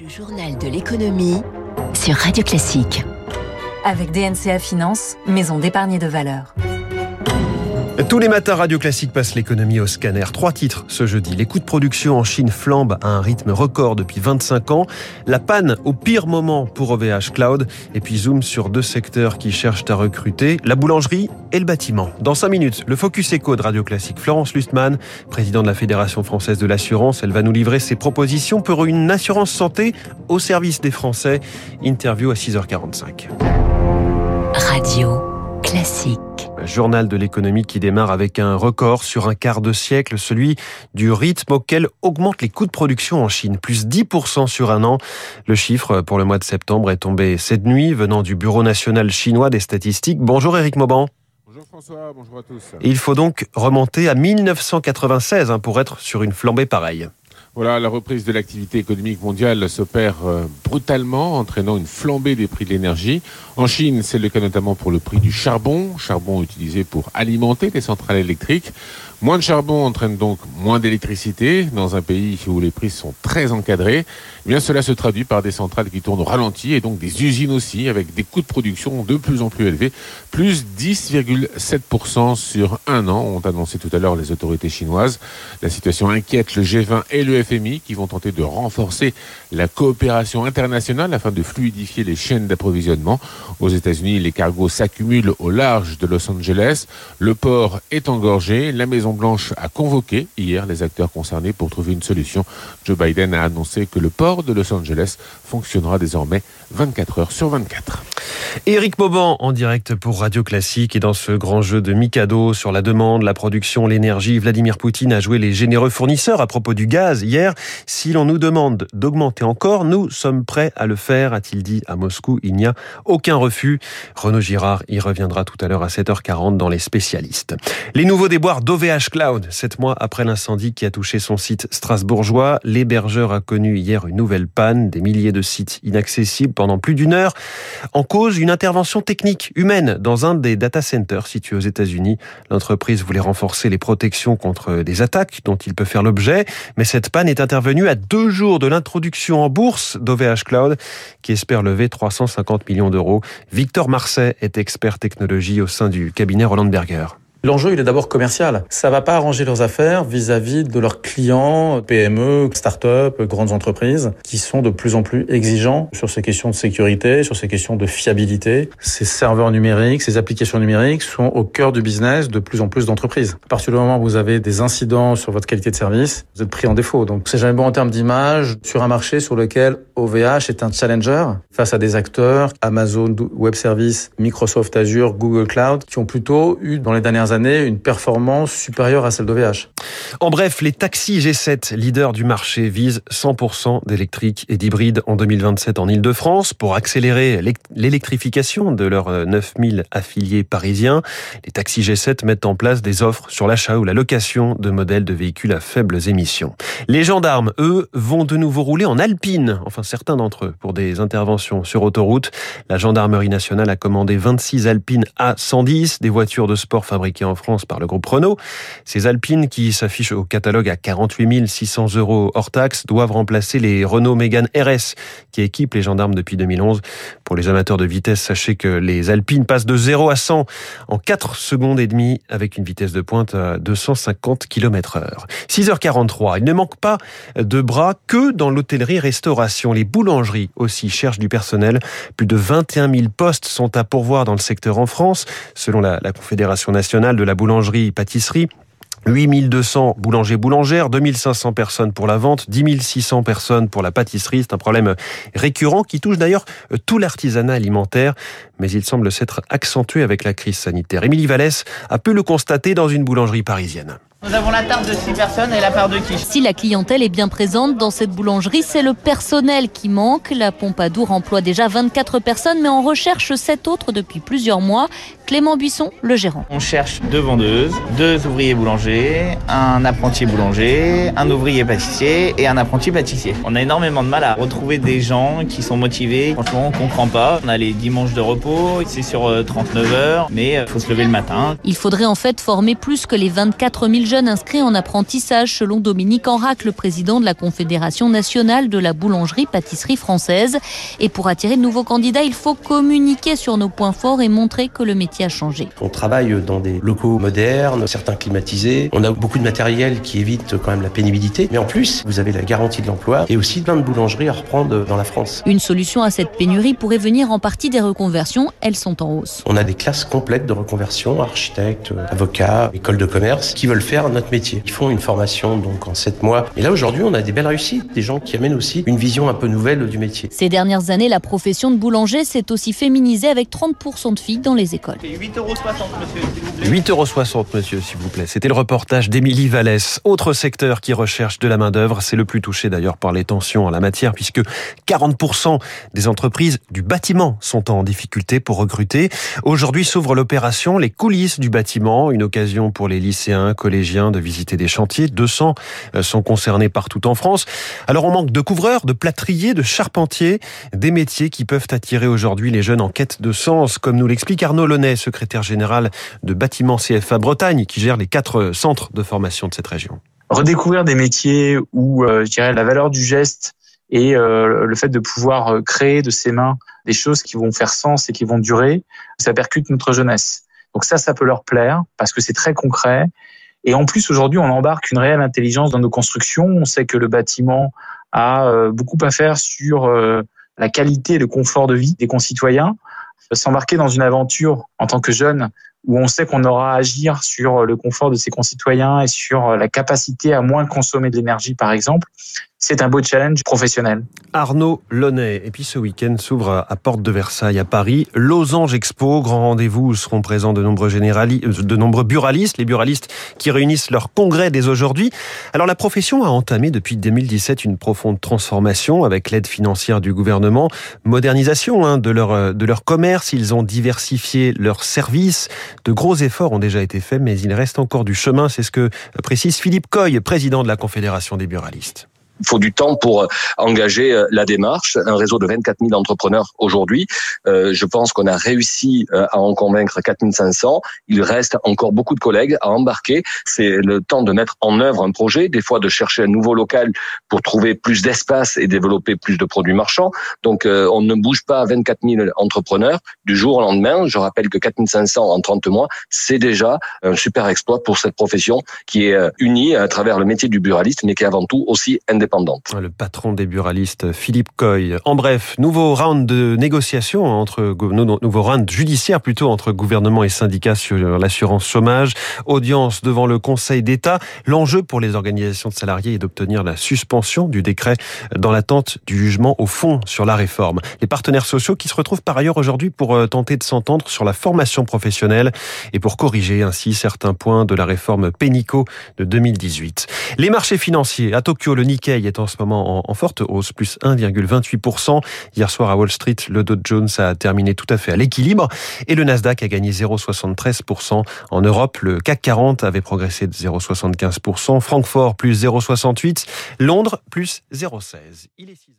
Le journal de l'économie sur Radio Classique. Avec DNCA Finance, maison d'épargne de valeur. Tous les matins, Radio Classique passe l'économie au scanner. Trois titres ce jeudi. Les coûts de production en Chine flambent à un rythme record depuis 25 ans. La panne au pire moment pour OVH Cloud. Et puis zoom sur deux secteurs qui cherchent à recruter, la boulangerie et le bâtiment. Dans cinq minutes, le Focus Eco de Radio Classique. Florence Lustmann, présidente de la Fédération française de l'assurance, elle va nous livrer ses propositions pour une assurance santé au service des Français. Interview à 6h45. Radio Classique. Journal de l'économie qui démarre avec un record sur un quart de siècle, celui du rythme auquel augmentent les coûts de production en Chine, plus 10% sur un an. Le chiffre pour le mois de septembre est tombé cette nuit, venant du Bureau national chinois des statistiques. Bonjour Eric Mauban. Bonjour François, bonjour à tous. il faut donc remonter à 1996 hein, pour être sur une flambée pareille. Voilà, la reprise de l'activité économique mondiale s'opère euh, brutalement, entraînant une flambée des prix de l'énergie. En Chine, c'est le cas notamment pour le prix du charbon, charbon utilisé pour alimenter les centrales électriques. Moins de charbon entraîne donc moins d'électricité dans un pays où les prix sont très encadrés. Eh bien, cela se traduit par des centrales qui tournent au ralenti et donc des usines aussi avec des coûts de production de plus en plus élevés, plus 10,7% sur un an, ont annoncé tout à l'heure les autorités chinoises. La situation inquiète le G20 et le FMI qui vont tenter de renforcer la coopération internationale afin de fluidifier les chaînes d'approvisionnement. Aux États-Unis, les cargos s'accumulent au large de Los Angeles. Le port est engorgé. La Maison Blanche a convoqué hier les acteurs concernés pour trouver une solution. Joe Biden a annoncé que le port de Los Angeles fonctionnera désormais 24 heures sur 24. Éric Mauban en direct pour Radio Classique et dans ce grand jeu de Mikado sur la demande, la production, l'énergie, Vladimir Poutine a joué les généreux fournisseurs à propos du gaz hier. Si l'on nous demande d'augmenter encore, nous sommes prêts à le faire, a-t-il dit à Moscou. Il n'y a aucun refus. Renaud Girard y reviendra tout à l'heure à 7h40 dans les spécialistes. Les nouveaux déboires d'OVH Cloud, sept mois après l'incendie qui a touché son site strasbourgeois, l'hébergeur a connu hier une nouvelle panne, des milliers de sites inaccessibles pendant plus d'une heure. En cause, une intervention technique humaine dans un des data centers situés aux États-Unis. L'entreprise voulait renforcer les protections contre des attaques dont il peut faire l'objet, mais cette panne est intervenue à deux jours de l'introduction en bourse d'OVH Cloud, qui espère lever 350 millions d'euros. Victor Marseille est expert technologie au sein du cabinet Roland Berger. L'enjeu, il est d'abord commercial. Ça va pas arranger leurs affaires vis-à-vis de leurs clients, PME, start-up, grandes entreprises, qui sont de plus en plus exigeants sur ces questions de sécurité, sur ces questions de fiabilité. Ces serveurs numériques, ces applications numériques sont au cœur du business de plus en plus d'entreprises. À partir du moment où vous avez des incidents sur votre qualité de service, vous êtes pris en défaut. Donc, c'est jamais bon en termes d'image sur un marché sur lequel OVH est un challenger face à des acteurs, Amazon Web Services, Microsoft Azure, Google Cloud, qui ont plutôt eu dans les dernières années une performance supérieure à celle d'OVH. En bref, les taxis G7, leaders du marché, visent 100% d'électrique et d'hybride en 2027 en Ile-de-France pour accélérer l'électrification de leurs 9000 affiliés parisiens. Les taxis G7 mettent en place des offres sur l'achat ou la location de modèles de véhicules à faibles émissions. Les gendarmes, eux, vont de nouveau rouler en alpine, enfin certains d'entre eux, pour des interventions sur autoroute. La gendarmerie nationale a commandé 26 alpines A110, des voitures de sport fabriquées en France par le groupe Renault. Ces Alpines qui s'affichent au catalogue à 48 600 euros hors taxe doivent remplacer les Renault Mégane RS qui équipent les gendarmes depuis 2011. Pour les amateurs de vitesse, sachez que les Alpines passent de 0 à 100 en 4 secondes et demie avec une vitesse de pointe à 250 km heure. 6h43. Il ne manque pas de bras que dans l'hôtellerie-restauration. Les boulangeries aussi cherchent du personnel. Plus de 21 000 postes sont à pourvoir dans le secteur en France, selon la Confédération nationale de la boulangerie-pâtisserie. 8200 boulangers boulangères, 2500 personnes pour la vente, 10 600 personnes pour la pâtisserie. C'est un problème récurrent qui touche d'ailleurs tout l'artisanat alimentaire, mais il semble s'être accentué avec la crise sanitaire. Émilie Vallès a pu le constater dans une boulangerie parisienne. Nous avons la tarte de 6 personnes et la part de quiche. Si la clientèle est bien présente dans cette boulangerie, c'est le personnel qui manque. La Pompadour emploie déjà 24 personnes, mais en recherche 7 autres depuis plusieurs mois. Clément Buisson, le gérant. On cherche deux vendeuses, deux ouvriers boulangers, un apprenti boulanger, un ouvrier pâtissier et un apprenti pâtissier. On a énormément de mal à retrouver des gens qui sont motivés. Franchement, on comprend pas. On a les dimanches de repos, c'est sur 39 heures, mais il faut se lever le matin. Il faudrait en fait former plus que les 24 000 jeunes inscrits en apprentissage selon Dominique Enrac, le président de la Confédération nationale de la boulangerie-pâtisserie française. Et pour attirer de nouveaux candidats, il faut communiquer sur nos points forts et montrer que le métier a changé. On travaille dans des locaux modernes, certains climatisés. On a beaucoup de matériel qui évite quand même la pénibilité. Mais en plus, vous avez la garantie de l'emploi et aussi plein de boulangeries à reprendre dans la France. Une solution à cette pénurie pourrait venir en partie des reconversions. Elles sont en hausse. On a des classes complètes de reconversion, architectes, avocats, écoles de commerce, qui veulent faire notre métier. Ils font une formation donc en sept mois. Et là aujourd'hui, on a des belles réussites, des gens qui amènent aussi une vision un peu nouvelle du métier. Ces dernières années, la profession de boulanger s'est aussi féminisée avec 30% de filles dans les écoles. 8,60 euros, monsieur, s'il vous plaît. 8,60 euros, monsieur, s'il vous plaît. C'était le reportage d'Émilie Vallès. Autre secteur qui recherche de la main-d'œuvre, c'est le plus touché d'ailleurs par les tensions en la matière, puisque 40% des entreprises du bâtiment sont en difficulté pour recruter. Aujourd'hui s'ouvre l'opération Les coulisses du bâtiment, une occasion pour les lycéens, collégiens de visiter des chantiers. 200 euh, sont concernés partout en France. Alors on manque de couvreurs, de plâtriers, de charpentiers, des métiers qui peuvent attirer aujourd'hui les jeunes en quête de sens, comme nous l'explique Arnaud Launay, secrétaire général de Bâtiment CFA Bretagne, qui gère les quatre centres de formation de cette région. Redécouvrir des métiers où, euh, je dirais, la valeur du geste et euh, le fait de pouvoir euh, créer de ses mains des choses qui vont faire sens et qui vont durer, ça percute notre jeunesse. Donc ça, ça peut leur plaire parce que c'est très concret. Et en plus, aujourd'hui, on embarque une réelle intelligence dans nos constructions. On sait que le bâtiment a euh, beaucoup à faire sur la qualité et le confort de vie des concitoyens. S'embarquer dans une aventure en tant que jeune où on sait qu'on aura à agir sur le confort de ses concitoyens et sur la capacité à moins consommer de l'énergie, par exemple, c'est un beau challenge professionnel. Arnaud Launay. Et puis ce week-end s'ouvre à Porte de Versailles à Paris. Losange Expo, grand rendez-vous où seront présents de nombreux, généralistes, de nombreux buralistes, les buralistes qui réunissent leur congrès dès aujourd'hui. Alors la profession a entamé depuis 2017 une profonde transformation avec l'aide financière du gouvernement, modernisation hein, de, leur, de leur commerce, ils ont diversifié leurs services. De gros efforts ont déjà été faits, mais il reste encore du chemin, c'est ce que précise Philippe Coy, président de la Confédération des buralistes faut du temps pour euh, engager euh, la démarche. Un réseau de 24 000 entrepreneurs aujourd'hui. Euh, je pense qu'on a réussi à en convaincre 4 500. Il reste encore beaucoup de collègues à embarquer. C'est le temps de mettre en œuvre un projet, des fois de chercher un nouveau local pour trouver plus d'espace et développer plus de produits marchands. Donc on ne bouge pas à 24 000 entrepreneurs du jour au lendemain. Je rappelle que 4 500 en 30 mois, c'est déjà un super exploit pour cette profession qui est unie à travers le métier du buraliste, mais qui est avant tout aussi indépendante le patron des buralistes, Philippe Coy. En bref, nouveau round de négociations entre, nouveau round judiciaire plutôt entre gouvernement et syndicats sur l'assurance chômage. Audience devant le Conseil d'État. L'enjeu pour les organisations de salariés est d'obtenir la suspension du décret dans l'attente du jugement au fond sur la réforme. Les partenaires sociaux qui se retrouvent par ailleurs aujourd'hui pour euh, tenter de s'entendre sur la formation professionnelle et pour corriger ainsi certains points de la réforme Pénico de 2018. Les marchés financiers à Tokyo, le Nikkei est en ce moment en, forte hausse, plus 1,28%. Hier soir à Wall Street, le Dow Jones a terminé tout à fait à l'équilibre et le Nasdaq a gagné 0,73%. En Europe, le CAC 40 avait progressé de 0,75%. Francfort plus 0,68%. Londres plus 0,16%. Il est 6